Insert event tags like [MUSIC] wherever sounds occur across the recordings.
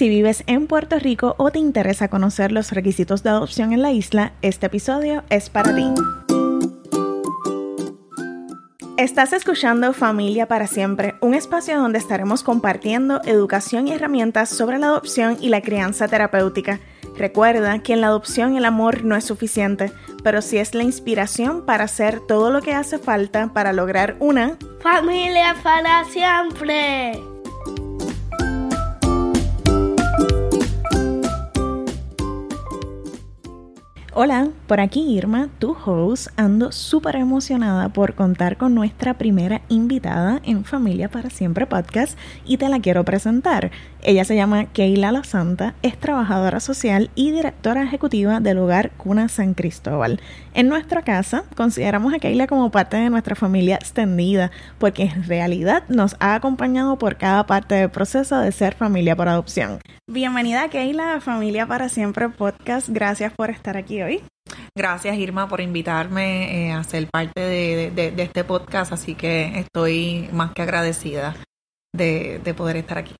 Si vives en Puerto Rico o te interesa conocer los requisitos de adopción en la isla, este episodio es para ti. Estás escuchando Familia para Siempre, un espacio donde estaremos compartiendo educación y herramientas sobre la adopción y la crianza terapéutica. Recuerda que en la adopción el amor no es suficiente, pero sí es la inspiración para hacer todo lo que hace falta para lograr una familia para siempre. Hola, por aquí Irma, tu host. Ando súper emocionada por contar con nuestra primera invitada en Familia para Siempre podcast y te la quiero presentar. Ella se llama Keila La Santa, es trabajadora social y directora ejecutiva del hogar Cuna San Cristóbal. En nuestra casa consideramos a Keila como parte de nuestra familia extendida porque en realidad nos ha acompañado por cada parte del proceso de ser familia por adopción. Bienvenida Keila a Familia para Siempre podcast. Gracias por estar aquí hoy. Gracias Irma por invitarme eh, a ser parte de, este podcast, así que estoy más que agradecida de, de poder estar aquí.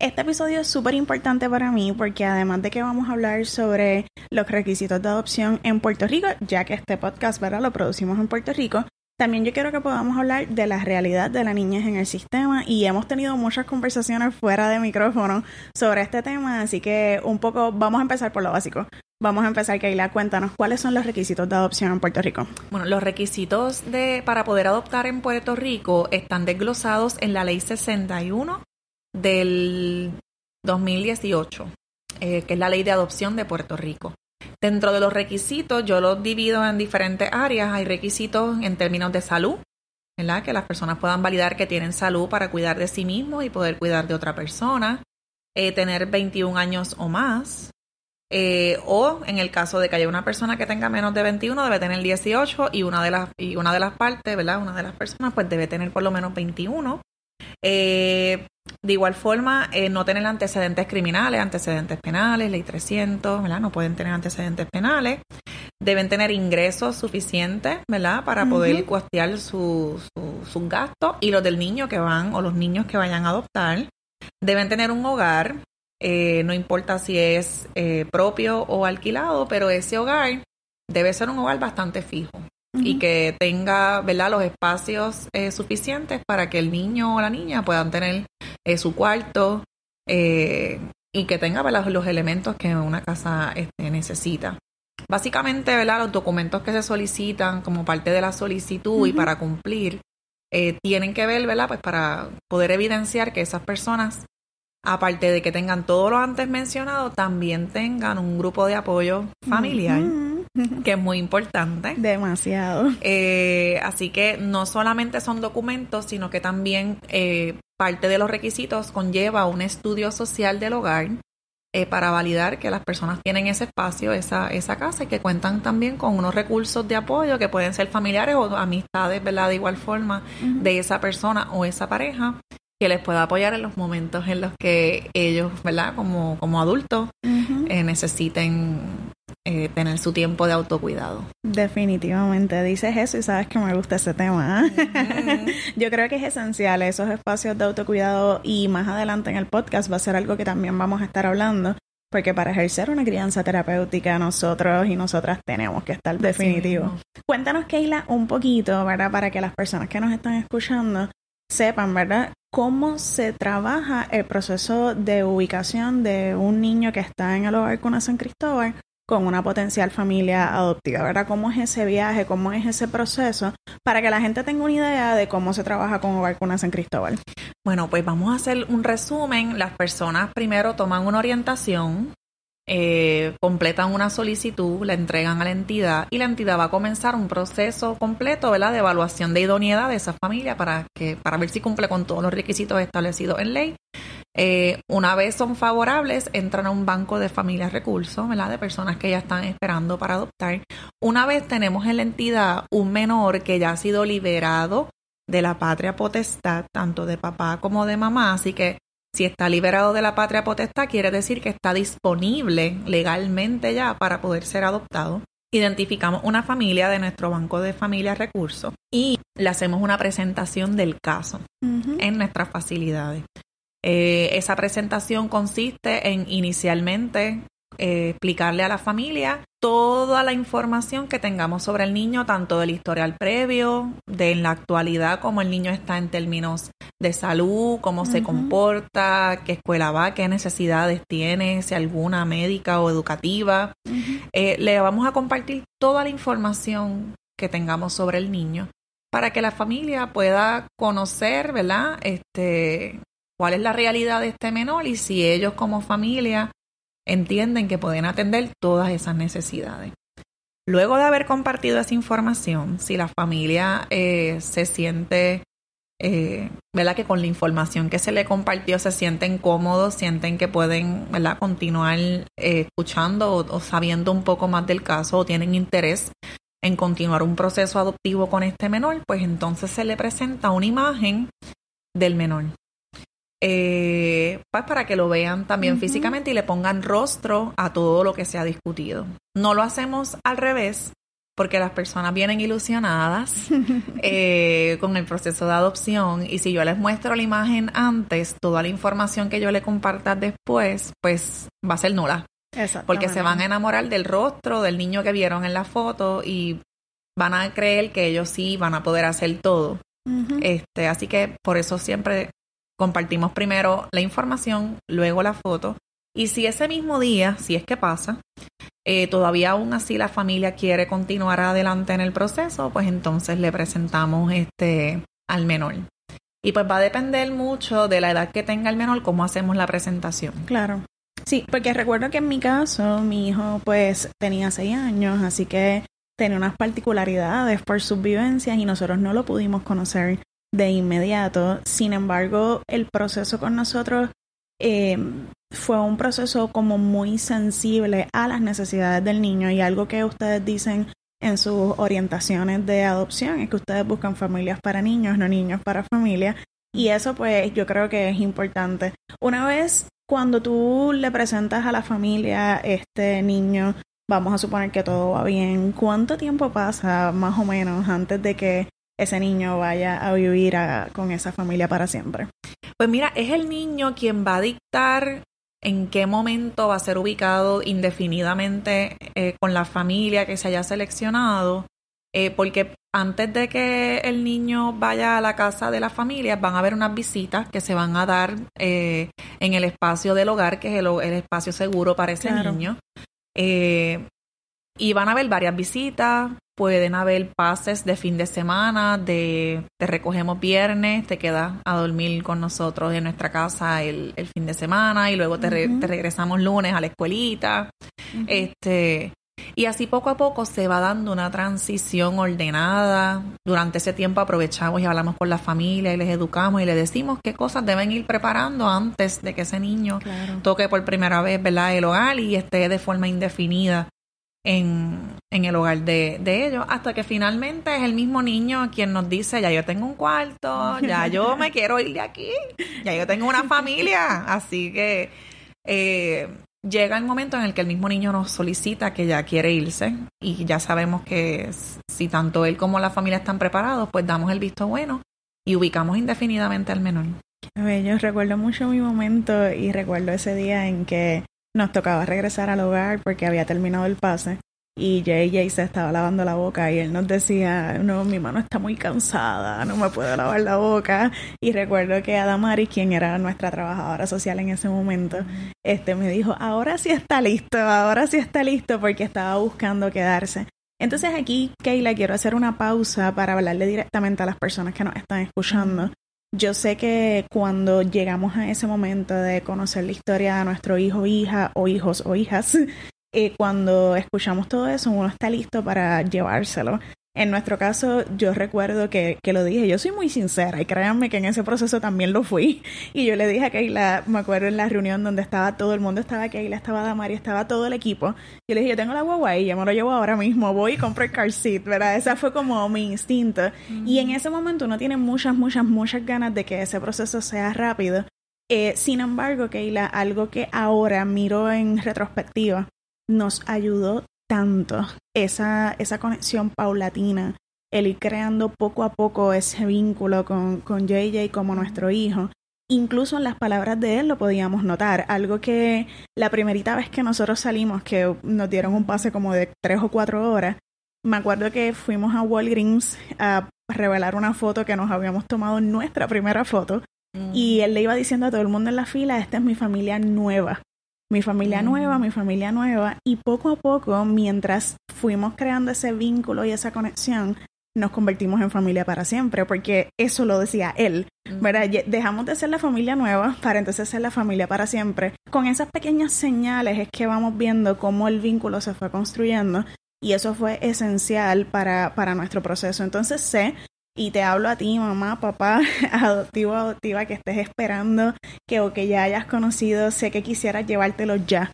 Este episodio es súper importante para mí porque además de que vamos a hablar sobre los requisitos de adopción en Puerto Rico, ya que este podcast ¿verdad? lo producimos en Puerto Rico, también yo quiero que podamos hablar de la realidad de la niñez en el sistema y hemos tenido muchas conversaciones fuera de micrófono sobre este tema, así que un poco vamos a empezar por lo básico. Vamos a empezar, Keila, cuéntanos cuáles son los requisitos de adopción en Puerto Rico. Bueno, los requisitos de para poder adoptar en Puerto Rico están desglosados en la Ley 61 del 2018, eh, que es la Ley de Adopción de Puerto Rico. Dentro de los requisitos, yo los divido en diferentes áreas. Hay requisitos en términos de salud, ¿verdad? Que las personas puedan validar que tienen salud para cuidar de sí mismos y poder cuidar de otra persona. Eh, tener 21 años o más. Eh, o en el caso de que haya una persona que tenga menos de 21, debe tener 18 y una de las, y una de las partes, ¿verdad? Una de las personas pues debe tener por lo menos 21. Eh, de igual forma, eh, no tener antecedentes criminales, antecedentes penales, ley 300, ¿verdad? No pueden tener antecedentes penales. Deben tener ingresos suficientes, ¿verdad? Para poder costear sus su, gastos y los del niño que van o los niños que vayan a adoptar. Deben tener un hogar, eh, no importa si es eh, propio o alquilado, pero ese hogar debe ser un hogar bastante fijo y que tenga, ¿verdad?, los espacios eh, suficientes para que el niño o la niña puedan tener eh, su cuarto eh, y que tenga, ¿verdad?, los elementos que una casa este, necesita. Básicamente, ¿verdad?, los documentos que se solicitan como parte de la solicitud y para cumplir tienen que ver, ¿verdad?, pues para poder evidenciar que esas personas aparte de que tengan todo lo antes mencionado, también tengan un grupo de apoyo familiar [LAUGHS] que es muy importante. Demasiado. Eh, así que no solamente son documentos, sino que también eh, parte de los requisitos conlleva un estudio social del hogar eh, para validar que las personas tienen ese espacio, esa, esa casa y que cuentan también con unos recursos de apoyo que pueden ser familiares o amistades, ¿verdad? De igual forma de esa persona o esa pareja que les pueda apoyar en los momentos en los que ellos, ¿verdad? Como, como adultos necesiten eh, tener su tiempo de autocuidado. Definitivamente, dices eso y sabes que me gusta ese tema. [LAUGHS] Yo creo que es esencial esos espacios de autocuidado y más adelante en el podcast va a ser algo que también vamos a estar hablando. Porque para ejercer una crianza terapéutica nosotros y nosotras tenemos que estar definitivo. Cuéntanos, Keila, un poquito, ¿verdad? Para que las personas que nos están escuchando sepan, ¿verdad? Cómo se trabaja el proceso de ubicación de un niño que está en el hogar con San Cristóbal con una potencial familia adoptiva, ¿verdad? ¿Cómo es ese viaje? ¿Cómo es ese proceso? Para que la gente tenga una idea de cómo se trabaja con Hogar Cuna San Cristóbal. Bueno, pues vamos a hacer un resumen. Las personas primero toman una orientación, eh, completan una solicitud, la entregan a la entidad y la entidad va a comenzar un proceso completo, ¿verdad? De evaluación de idoneidad de esa familia para, que, para ver si cumple con todos los requisitos establecidos en ley eh, una vez son favorables, entran a un banco de familias recursos, ¿verdad? De personas que ya están esperando para adoptar. Una vez tenemos en la entidad un menor que ya ha sido liberado de la patria potestad, tanto de papá como de mamá, así que si está liberado de la patria potestad, quiere decir que está disponible legalmente ya para poder ser adoptado. Identificamos una familia de nuestro banco de familias recursos y le hacemos una presentación del caso en nuestras facilidades. Eh, esa presentación consiste en inicialmente eh, explicarle a la familia toda la información que tengamos sobre el niño, tanto del historial previo, de en la actualidad, cómo el niño está en términos de salud, cómo se comporta, qué escuela va, qué necesidades tiene, si alguna médica o educativa. Eh, le vamos a compartir toda la información que tengamos sobre el niño para que la familia pueda conocer, ¿verdad? Este, cuál es la realidad de este menor y si ellos como familia entienden que pueden atender todas esas necesidades. Luego de haber compartido esa información, si la familia eh, se siente, eh, ¿verdad? Que con la información que se le compartió se sienten cómodos, sienten que pueden, ¿verdad? Continuar eh, escuchando o, sabiendo un poco más del caso o tienen interés en continuar un proceso adoptivo con este menor, pues entonces se le presenta una imagen del menor eh, pues para que lo vean también físicamente y le pongan rostro a todo lo que se ha discutido. No lo hacemos al revés, porque las personas vienen ilusionadas [LAUGHS] eh, con el proceso de adopción y si yo les muestro la imagen antes, toda la información que yo le comparta después, pues va a ser nula. Porque se van a enamorar del rostro del niño que vieron en la foto y van a creer que ellos sí van a poder hacer todo. Este, así que por eso siempre compartimos primero la información, luego la foto. Y si ese mismo día, si es que pasa, eh, todavía aún así la familia quiere continuar adelante en el proceso, pues entonces le presentamos este al menor. Y pues va a depender mucho de la edad que tenga el menor cómo hacemos la presentación. Claro. Sí, porque recuerdo que en mi caso mi hijo pues tenía seis años, así que tenía unas particularidades por sus vivencias y nosotros no lo pudimos conocer de inmediato. Sin embargo, el proceso con nosotros eh, fue un proceso como muy sensible a las necesidades del niño y algo que ustedes dicen en sus orientaciones de adopción es que ustedes buscan familias para niños, no niños para familias. Y eso pues yo creo que es importante. Una vez cuando tú le presentas a la familia este niño, vamos a suponer que todo va bien, ¿cuánto tiempo pasa más o menos antes de que ese niño vaya a vivir con esa familia para siempre. Pues mira, es el niño quien va a dictar en qué momento va a ser ubicado indefinidamente eh, con la familia que se haya seleccionado, eh, porque antes de que el niño vaya a la casa de la familia, van a haber unas visitas que se van a dar eh, en el espacio del hogar, que es el, espacio seguro para ese niño. y van a haber varias visitas, Pueden haber pases de fin de semana, de te recogemos viernes, te quedas a dormir con nosotros en nuestra casa el, fin de semana y luego te, regresamos lunes a la escuelita. Este, y así poco a poco se va dando una transición ordenada. Durante ese tiempo aprovechamos y hablamos con la familia y les educamos y les decimos qué cosas deben ir preparando antes de que ese niño toque por primera vez ¿verdad? el hogar y esté de forma indefinida en, en el hogar de, de, ellos, hasta que finalmente es el mismo niño quien nos dice, ya yo tengo un cuarto, ya yo me [LAUGHS] quiero ir de aquí, ya yo tengo una familia, así que eh, llega el momento en el que el mismo niño nos solicita que ya quiere irse y ya sabemos que si tanto él como la familia están preparados, pues damos el visto bueno y ubicamos indefinidamente al menor. Yo recuerdo mucho mi momento y recuerdo ese día en que nos tocaba regresar al hogar porque había terminado el pase y JJ se estaba lavando la boca y él nos decía, no, mi mano está muy cansada, no me puedo lavar la boca. Y recuerdo que Adamari, quien era nuestra trabajadora social en ese momento, este me dijo, ahora sí está listo, ahora sí está listo porque estaba buscando quedarse. Entonces aquí, Keila, quiero hacer una pausa para hablarle directamente a las personas que nos están escuchando yo sé que cuando llegamos a ese momento de conocer la historia de nuestro hijo, hija o hijos o hijas, eh, cuando escuchamos todo eso, uno está listo para llevárselo. En nuestro caso, yo recuerdo que, que, lo dije, yo soy muy sincera y créanme que en ese proceso también lo fui. [LAUGHS] Y yo le dije a Keila, me acuerdo en la reunión donde estaba todo el mundo, estaba Keila, estaba Damari, estaba todo el equipo. Yo le dije, yo tengo la guagua y ya me lo llevo ahora mismo, voy y compro el car seat, ¿verdad? Esa fue como mi instinto. Y en ese momento uno tiene muchas, muchas, muchas ganas de que ese proceso sea rápido. Eh, sin embargo, Keila, algo que ahora miro en retrospectiva, nos ayudó tanto esa, esa conexión paulatina, el ir creando poco a poco ese vínculo con, con JJ como nuestro hijo, incluso en las palabras de él lo podíamos notar. Algo que la primerita vez que nosotros salimos, que nos dieron un pase como de tres o cuatro horas, me acuerdo que fuimos a Walgreens a revelar una foto que nos habíamos tomado, nuestra primera foto, y él le iba diciendo a todo el mundo en la fila, esta es mi familia nueva, mi familia nueva, mi familia nueva, y poco a poco, mientras fuimos creando ese vínculo y esa conexión, nos convertimos en familia para siempre, porque eso lo decía él, ¿verdad? Dejamos de ser la familia nueva para entonces ser la familia para siempre. Con esas pequeñas señales es que vamos viendo cómo el vínculo se fue construyendo y eso fue esencial para, para nuestro proceso. Entonces sé y te hablo a ti, mamá, papá, [LAUGHS] adoptivo, adoptiva, que estés esperando que o que ya hayas conocido, sé que quisieras llevártelo ya,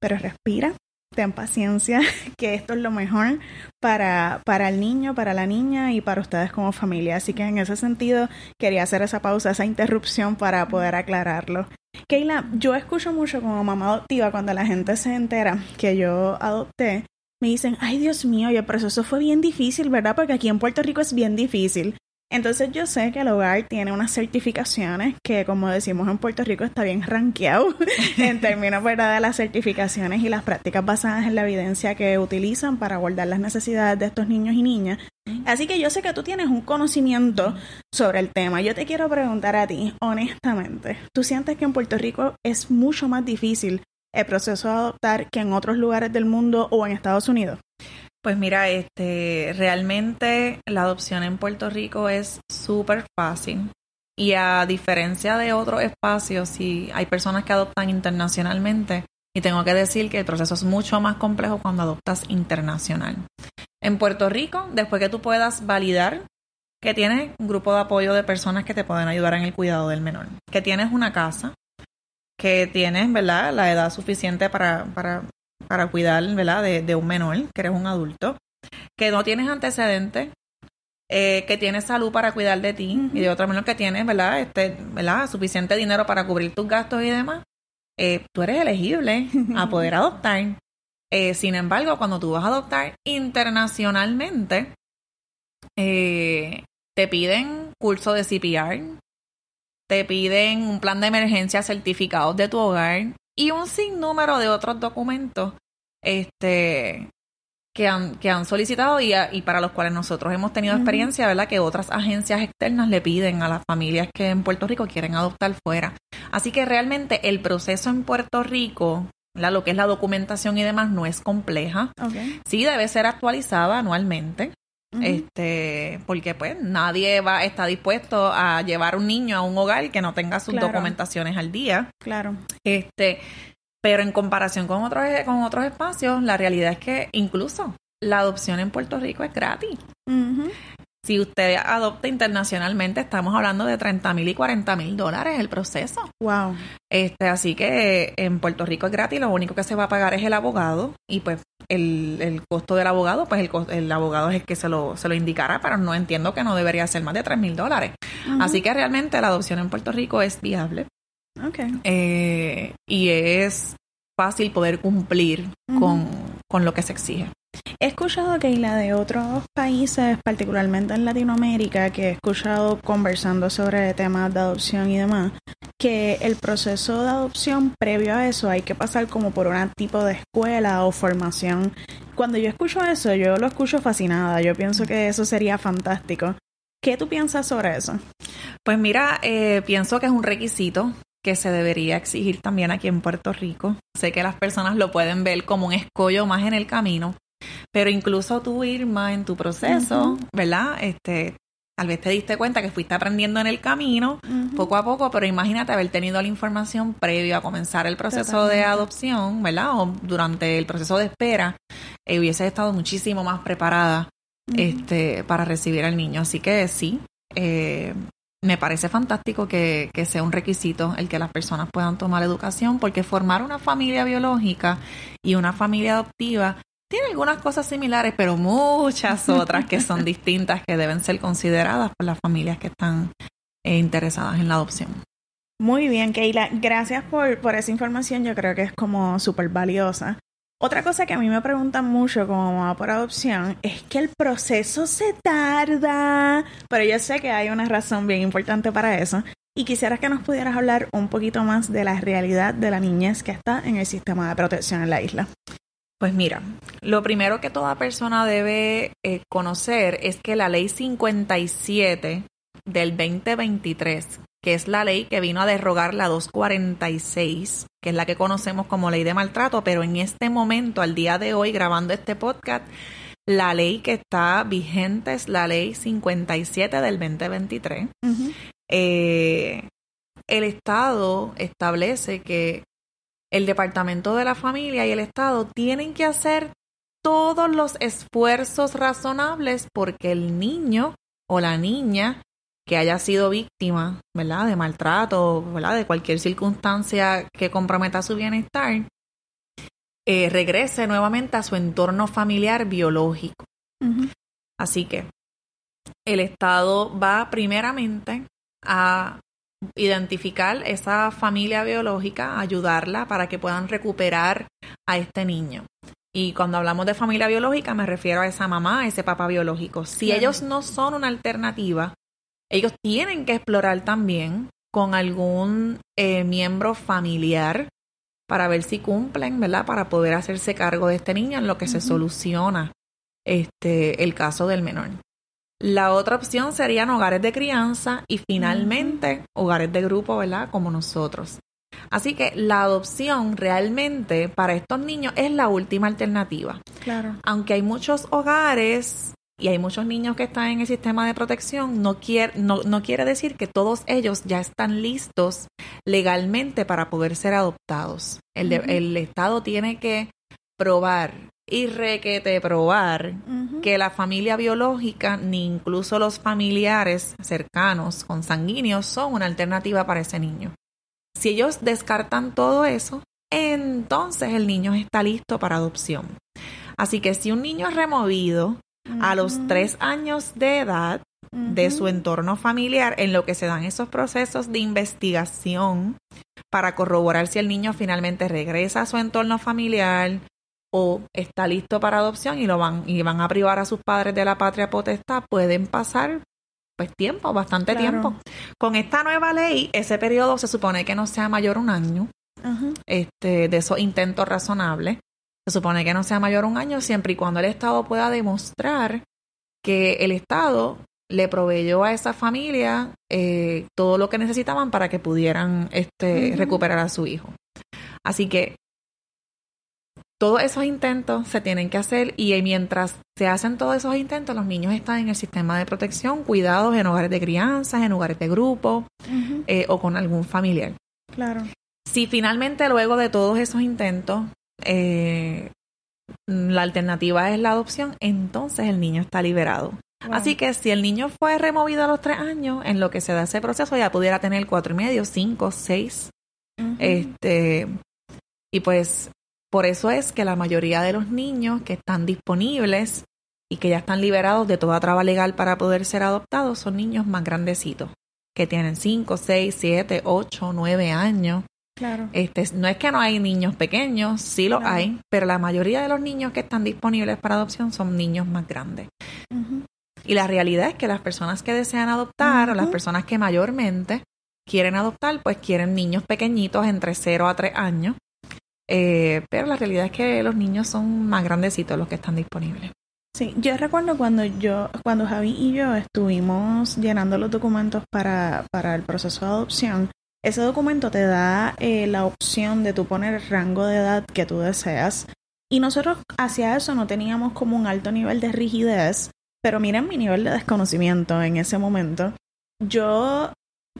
pero respira, ten paciencia, [LAUGHS] que esto es lo mejor para, para el niño, para la niña y para ustedes como familia. Así que en ese sentido quería hacer esa pausa, esa interrupción para poder aclararlo. Keila, yo escucho mucho como mamá adoptiva cuando la gente se entera que yo adopté, me dicen, ay Dios mío, y el proceso fue bien difícil, ¿verdad? Porque aquí en Puerto Rico es bien difícil. Entonces yo sé que el hogar tiene unas certificaciones que, como decimos en Puerto Rico, está bien rankeado [LAUGHS] en términos ¿verdad? de las certificaciones y las prácticas basadas en la evidencia que utilizan para abordar las necesidades de estos niños y niñas. Así que yo sé que tú tienes un conocimiento sobre el tema. Yo te quiero preguntar a ti, honestamente, ¿tú sientes que en Puerto Rico es mucho más difícil el proceso de adoptar que en otros lugares del mundo o en Estados Unidos? Pues mira, este, realmente la adopción en Puerto Rico es súper fácil. Y a diferencia de otros espacios, si hay personas que adoptan internacionalmente, y tengo que decir que el proceso es mucho más complejo cuando adoptas internacional. En Puerto Rico, después que tú puedas validar que tienes un grupo de apoyo de personas que te pueden ayudar en el cuidado del menor, que tienes una casa, que tienes, ¿verdad?, la edad suficiente para, para, para cuidar, ¿verdad?, de, un menor, que eres un adulto, que no tienes antecedentes, eh, que tienes salud para cuidar de ti y de otro menor que tienes, ¿verdad?, este, ¿verdad?, suficiente dinero para cubrir tus gastos y demás, eh, tú eres elegible [LAUGHS] a poder adoptar. Eh, sin embargo, cuando tú vas a adoptar internacionalmente, te piden curso de CPR, te piden un plan de emergencia certificado de tu hogar y un sinnúmero de otros documentos este, que, han, que han solicitado y, y para los cuales nosotros hemos tenido experiencia, ¿verdad? Que otras agencias externas le piden a las familias que en Puerto Rico quieren adoptar fuera. Así que realmente el proceso en Puerto Rico lo que es la documentación y demás no es compleja. Sí debe ser actualizada anualmente este porque pues nadie va está dispuesto a llevar un niño a un hogar que no tenga sus documentaciones al día. Claro. Este pero en comparación con otros con otros espacios la realidad es que incluso la adopción en Puerto Rico es gratis si usted adopta internacionalmente, estamos hablando de 30 mil y 40 mil dólares el proceso. Wow. Este, así que en Puerto Rico es gratis, lo único que se va a pagar es el abogado y pues el, el costo del abogado, pues el, el, abogado es el que se lo, se lo indicará, pero no entiendo que no debería ser más de 3 mil dólares. Así que realmente la adopción en Puerto Rico es viable. Okay. Eh, y es fácil poder cumplir con, con lo que se exige. He escuchado, Keila, de otros países, particularmente en Latinoamérica, que he escuchado conversando sobre temas de adopción y demás, que el proceso de adopción previo a eso hay que pasar como por un tipo de escuela o formación. Cuando yo escucho eso, yo lo escucho fascinada. Yo pienso que eso sería fantástico. ¿Qué tú piensas sobre eso? Pues mira, eh, pienso que es un requisito que se debería exigir también aquí en Puerto Rico. Sé que las personas lo pueden ver como un escollo más en el camino, pero incluso tú, Irma, en tu proceso, ¿verdad? Este, tal vez te diste cuenta que fuiste aprendiendo en el camino, poco a poco, pero imagínate haber tenido la información previo a comenzar el proceso de adopción, ¿verdad? O durante el proceso de espera, eh, hubiese estado muchísimo más preparada este, para recibir al niño. Así que sí, eh, me parece fantástico que, que, sea un requisito el que las personas puedan tomar educación, porque formar una familia biológica y una familia adoptiva tiene algunas cosas similares, pero muchas otras que son [LAUGHS] distintas que deben ser consideradas por las familias que están eh, interesadas en la adopción. Muy bien, Keila. Gracias por, por esa información. Yo creo que es como súper valiosa. Otra cosa que a mí me preguntan mucho como mamá por adopción es que el proceso se tarda, pero yo sé que hay una razón bien importante para eso. y quisiera que nos pudieras hablar un poquito más de la realidad de la niñez que está en el sistema de protección en la isla. Pues mira, lo primero que toda persona debe eh, conocer es que la ley 57 del 2023, que es la ley que vino a derrogar la 246, que es la que conocemos como ley de maltrato, pero en este momento, al día de hoy, grabando este podcast, la ley que está vigente es la ley 57 del 2023. Eh, el Estado establece que el Departamento de la Familia y el Estado tienen que hacer todos los esfuerzos razonables porque el niño o la niña que haya sido víctima, ¿verdad? De maltrato, ¿verdad? De cualquier circunstancia que comprometa su bienestar, eh, regrese nuevamente a su entorno familiar biológico. Así que el Estado va primeramente a identificar esa familia biológica, ayudarla para que puedan recuperar a este niño. Y cuando hablamos de familia biológica me refiero a esa mamá, a ese papá biológico. Si ellos no son una alternativa, ellos tienen que explorar también con algún eh, miembro familiar para ver si cumplen, ¿verdad? Para poder hacerse cargo de este niño en lo que se soluciona este, el caso del menor. La otra opción serían hogares de crianza y finalmente hogares de grupo, ¿verdad? Como nosotros. Así que la adopción realmente para estos niños es la última alternativa. Claro. Aunque hay muchos hogares y hay muchos niños que están en el sistema de protección, no quiere, no, no quiere decir que todos ellos ya están listos legalmente para poder ser adoptados. El, el Estado tiene que probar y requete probar que la familia biológica ni incluso los familiares cercanos, consanguíneos, son una alternativa para ese niño. Si ellos descartan todo eso, entonces el niño está listo para adopción. Así que si un niño es removido a los tres años de edad de su entorno familiar, en lo que se dan esos procesos de investigación para corroborar si el niño finalmente regresa a su entorno familiar o está listo para adopción y lo van y van a privar a sus padres de la patria potestad, pueden pasar pues tiempo, bastante tiempo. Con esta nueva ley, ese periodo se supone que no sea mayor un año. Este, de esos intentos razonables. Se supone que no sea mayor un año siempre y cuando el Estado pueda demostrar que el Estado le proveyó a esa familia eh, todo lo que necesitaban para que pudieran este, recuperar a su hijo. Así que todos esos intentos se tienen que hacer y mientras se hacen todos esos intentos, los niños están en el sistema de protección, cuidados en hogares de crianza, en hogares de grupo eh, o con algún familiar. Claro. Si finalmente luego de todos esos intentos eh, la alternativa es la adopción, entonces el niño está liberado. Así que si el niño fue removido a los tres años, en lo que se da ese proceso ya pudiera tener cuatro y medio, cinco, seis. Este, y pues por eso es que la mayoría de los niños que están disponibles y que ya están liberados de toda traba legal para poder ser adoptados son niños más grandecitos, que tienen cinco, seis, siete, ocho, nueve años. Claro. Este, no es que no hay niños pequeños, sí lo hay, pero la mayoría de los niños que están disponibles para adopción son niños más grandes. Y la realidad es que las personas que desean adoptar o las personas que mayormente quieren adoptar, pues quieren niños pequeñitos entre 0 a 3 años. Eh, pero la realidad es que los niños son más grandecitos los que están disponibles. Sí, yo recuerdo cuando yo, cuando Javi y yo estuvimos llenando los documentos para, para el proceso de adopción, ese documento te da eh, la opción de tú poner el rango de edad que tú deseas. Y nosotros hacia eso no teníamos como un alto nivel de rigidez, pero miren mi nivel de desconocimiento en ese momento. Yo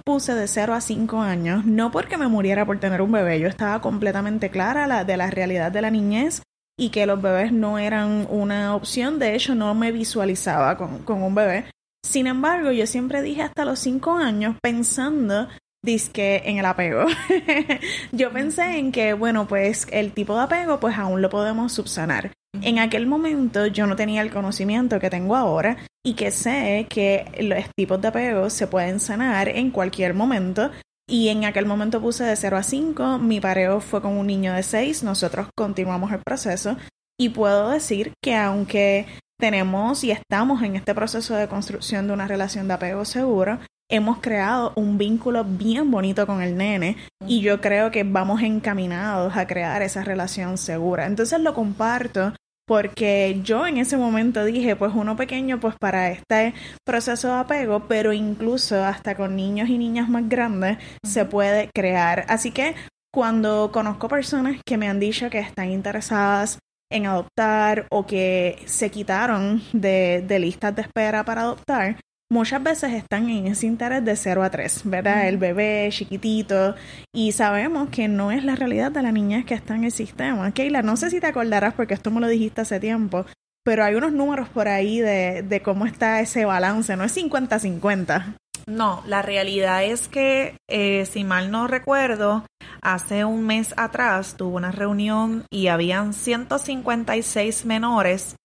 puse de 0 a 5 años, no porque me muriera por tener un bebé, yo estaba completamente clara de la realidad de la niñez y que los bebés no eran una opción, de hecho no me visualizaba con, con un bebé. Sin embargo, yo siempre dije hasta los 5 años pensando disque en el apego. [LAUGHS] yo pensé en que, bueno, pues el tipo de apego, pues aún lo podemos subsanar. En aquel momento yo no tenía el conocimiento que tengo ahora y que sé que los tipos de apego se pueden sanar en cualquier momento. Y en aquel momento puse de 0 a 5, mi pareo fue con un niño de 6, nosotros continuamos el proceso y puedo decir que aunque tenemos y estamos en este proceso de construcción de una relación de apego seguro, hemos creado un vínculo bien bonito con el nene y yo creo que vamos encaminados a crear esa relación segura. Entonces lo comparto porque yo en ese momento dije, pues uno pequeño, pues para este proceso de apego, pero incluso hasta con niños y niñas más grandes se puede crear. Así que cuando conozco personas que me han dicho que están interesadas en adoptar o que se quitaron de, de listas de espera para adoptar, muchas veces están en ese interés de 0 a 3, ¿verdad? El bebé chiquitito y sabemos que no es la realidad de la niñez que está en el sistema. Keila, no sé si te acordarás porque esto me lo dijiste hace tiempo, pero hay unos números por ahí de, de cómo está ese balance, no es 50-50. No, la realidad es que, eh, si mal no recuerdo, hace un mes atrás tuvo una reunión y habían 156 menores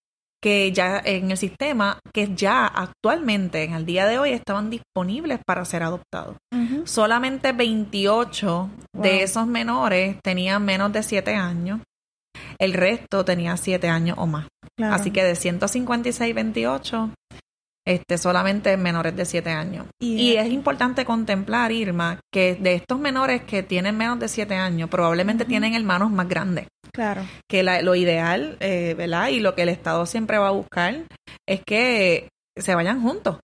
que ya en el sistema, que ya actualmente, en el día de hoy, estaban disponibles para ser adoptados. Solamente 28 de esos menores tenían menos de 7 años. El resto tenía 7 años o más. Así que de 156, 28 este, solamente menores de 7 años. Y es importante contemplar, Irma, que de estos menores que tienen menos de 7 años, probablemente tienen hermanos más grandes. Claro. Que lo ideal, eh, ¿verdad? Y lo que el Estado siempre va a buscar es que se vayan juntos,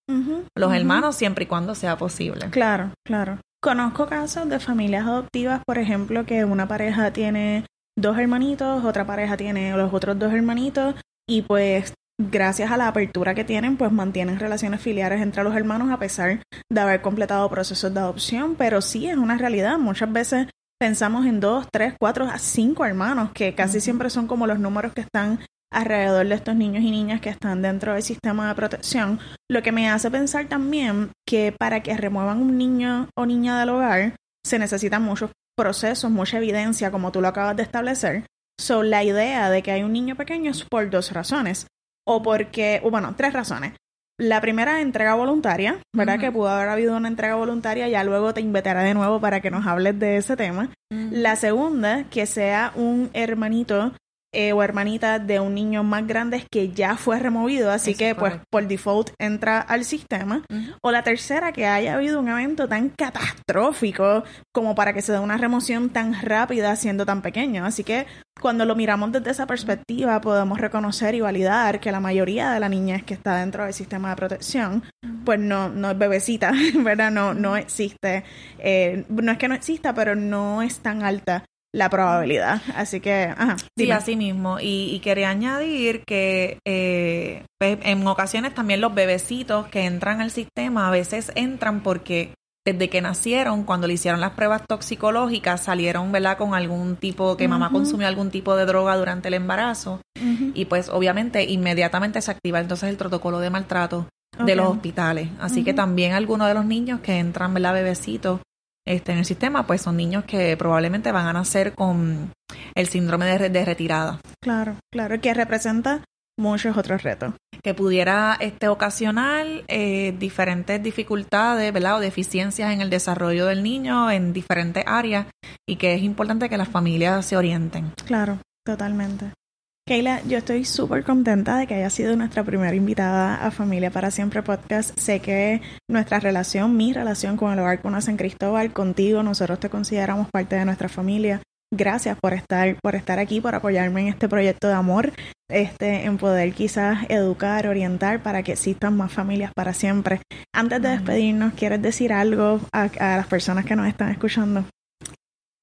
los hermanos, siempre y cuando sea posible. Claro, claro. Conozco casos de familias adoptivas, por ejemplo, que una pareja tiene dos hermanitos, otra pareja tiene los otros dos hermanitos y pues gracias a la apertura que tienen, pues mantienen relaciones filiales entre los hermanos a pesar de haber completado procesos de adopción, pero sí es una realidad. Muchas veces pensamos en dos, tres, cuatro, cinco hermanos, que casi siempre son como los números que están alrededor de estos niños y niñas que están dentro del sistema de protección, lo que me hace pensar también que para que remuevan un niño o niña del hogar se necesitan muchos procesos, mucha evidencia, como tú lo acabas de establecer. So, la idea de que hay un niño pequeño es por dos razones o porque, bueno, tres razones. La primera, entrega voluntaria, ¿verdad? Que pudo haber habido una entrega voluntaria, ya luego te invitaré de nuevo para que nos hables de ese tema. La segunda, que sea un hermanito eh, o hermanita de un niño más grande que ya fue removido, así que pues por default entra al sistema. O la tercera, que haya habido un evento tan catastrófico como para que se dé una remoción tan rápida siendo tan pequeño. Así que cuando lo miramos desde esa perspectiva podemos reconocer y validar que la mayoría de la niñez que está dentro del sistema de protección pues no, no es bebecita, [LAUGHS] ¿verdad? No, no existe. Eh, no es que no exista, pero no es tan alta la probabilidad. Así que, ajá. Sí, así mismo. Y, quería añadir que eh, pues, en ocasiones también los bebecitos que entran al sistema a veces entran porque desde que nacieron, cuando le hicieron las pruebas toxicológicas, salieron, ¿verdad?, con algún tipo, que mamá consumió algún tipo de droga durante el embarazo. Y pues obviamente inmediatamente se activa entonces el protocolo de maltrato de los hospitales. Así que también algunos de los niños que entran, ¿verdad?, bebecitos, este, en el sistema, pues son niños que probablemente van a nacer con el síndrome de, retirada. Claro, claro, que representa muchos otros retos. Que pudiera este, ocasionar eh, diferentes dificultades, ¿verdad? O deficiencias en el desarrollo del niño en diferentes áreas y que es importante que las familias se orienten. Claro, totalmente. Keila, yo estoy súper contenta de que haya sido nuestra primera invitada a Familia para Siempre Podcast. Sé que nuestra relación, mi relación con el hogar Conocen Cristóbal, contigo, nosotros te consideramos parte de nuestra familia. Gracias por estar, por estar aquí, por apoyarme en este proyecto de amor, este, en poder quizás educar, orientar para que existan más familias para siempre. Antes de despedirnos, ¿quieres decir algo a, a las personas que nos están escuchando?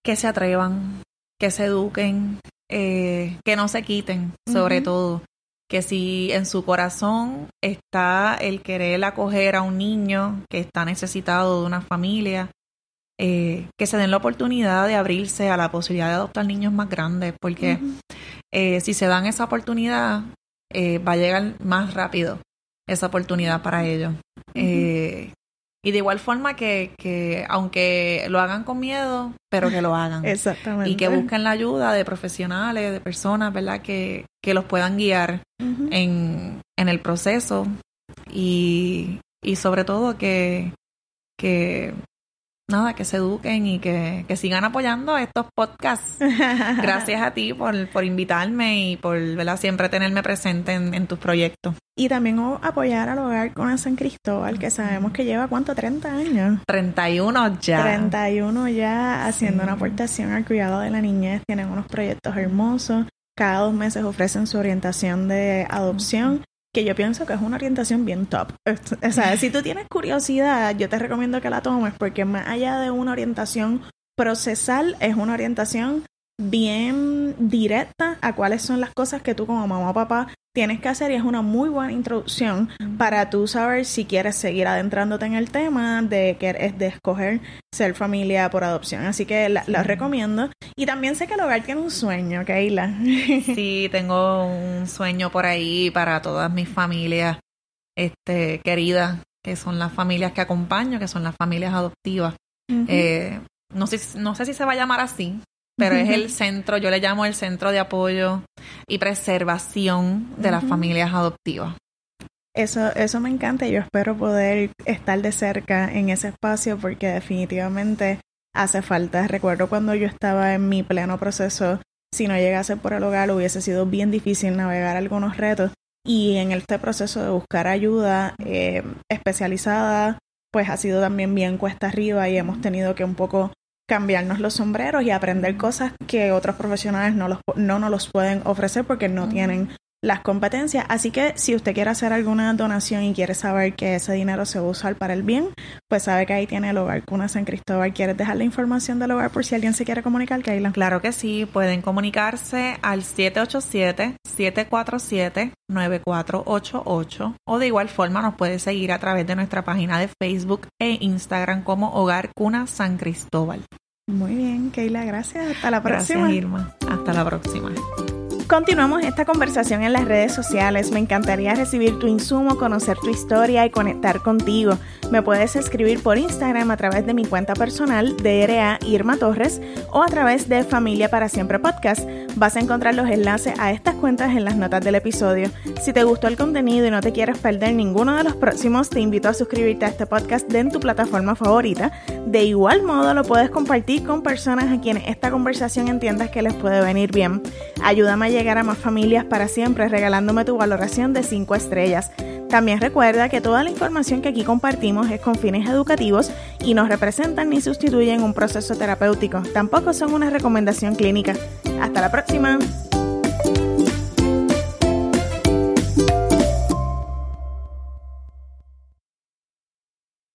Que se atrevan, que se eduquen, eh, que no se quiten, sobre todo. Que si en su corazón está el querer acoger a un niño que está necesitado de una familia, eh, que se den la oportunidad de abrirse a la posibilidad de adoptar niños más grandes, porque eh, si se dan esa oportunidad, va a llegar más rápido esa oportunidad para ellos. Y de igual forma que, que, aunque lo hagan con miedo, pero que lo hagan. [LAUGHS] Exactamente. Y que busquen la ayuda de profesionales, de personas, ¿verdad? Que, que los puedan guiar en, en, el proceso. Y, y sobre todo que, que nada, que se eduquen y que, que sigan apoyando estos podcasts. [LAUGHS] Gracias a ti por, por invitarme y por ¿verdad? siempre tenerme presente en, en tus proyectos. Y también apoyar al hogar con San Cristóbal, que sabemos que lleva, ¿cuánto? 30 años. 31 ya. 31 ya haciendo una aportación al cuidado de la niñez. Tienen unos proyectos hermosos. Cada dos meses ofrecen su orientación de adopción que yo pienso que es una orientación bien top. O sea, si tú tienes curiosidad, yo te recomiendo que la tomes porque más allá de una orientación procesal, es una orientación bien directa a cuáles son las cosas que tú como mamá o papá tienes que hacer y es una muy buena introducción para tú saber si quieres seguir adentrándote en el tema de que es de escoger ser familia por adopción. Así que la, recomiendo. Y también sé que el hogar tiene un sueño, Keila. [LAUGHS] Sí, tengo un sueño por ahí para todas mis familias este, queridas, que son las familias que acompaño, que son las familias adoptivas. eh, no sé, no sé si se va a llamar así, pero es el centro, yo le llamo el centro de apoyo y preservación de las familias adoptivas. Eso, eso me encanta y yo espero poder estar de cerca en ese espacio porque definitivamente hace falta. Recuerdo cuando yo estaba en mi pleno proceso, si no llegase por el hogar hubiese sido bien difícil navegar algunos retos y en este proceso de buscar ayuda eh, especializada, pues ha sido también bien cuesta arriba y hemos tenido que un poco cambiarnos los sombreros y aprender cosas que otros profesionales no, los, no nos los pueden ofrecer porque no tienen las competencias. Así que si usted quiere hacer alguna donación y quiere saber que ese dinero se va a usar para el bien, pues sabe que ahí tiene el hogar Cuna San Cristóbal. ¿Quieres dejar la información del hogar por si alguien se quiere comunicar, Keila? Claro que sí, pueden comunicarse al 787-747-9488 o de igual forma nos puede seguir a través de nuestra página de Facebook e Instagram como Hogar Cuna San Cristóbal. Muy bien, Keila, gracias. Hasta la próxima. Gracias, Irma. Hasta la próxima. Continuamos esta conversación en las redes sociales. Me encantaría recibir tu insumo, conocer tu historia y conectar contigo. Me puedes escribir por Instagram a través de mi cuenta personal, DRA Irma Torres, o a través de Familia para Siempre Podcast. Vas a encontrar los enlaces a estas cuentas en las notas del episodio. Si te gustó el contenido y no te quieres perder ninguno de los próximos, te invito a suscribirte a este podcast en tu plataforma favorita. De igual modo, lo puedes compartir con personas a quienes esta conversación entiendas que les puede venir bien. Ayúdame a llegar a más familias para siempre regalándome tu valoración de 5 estrellas. También recuerda que toda la información que aquí compartimos es con fines educativos y no representan ni sustituyen un proceso terapéutico. Tampoco son una recomendación clínica. Hasta la próxima.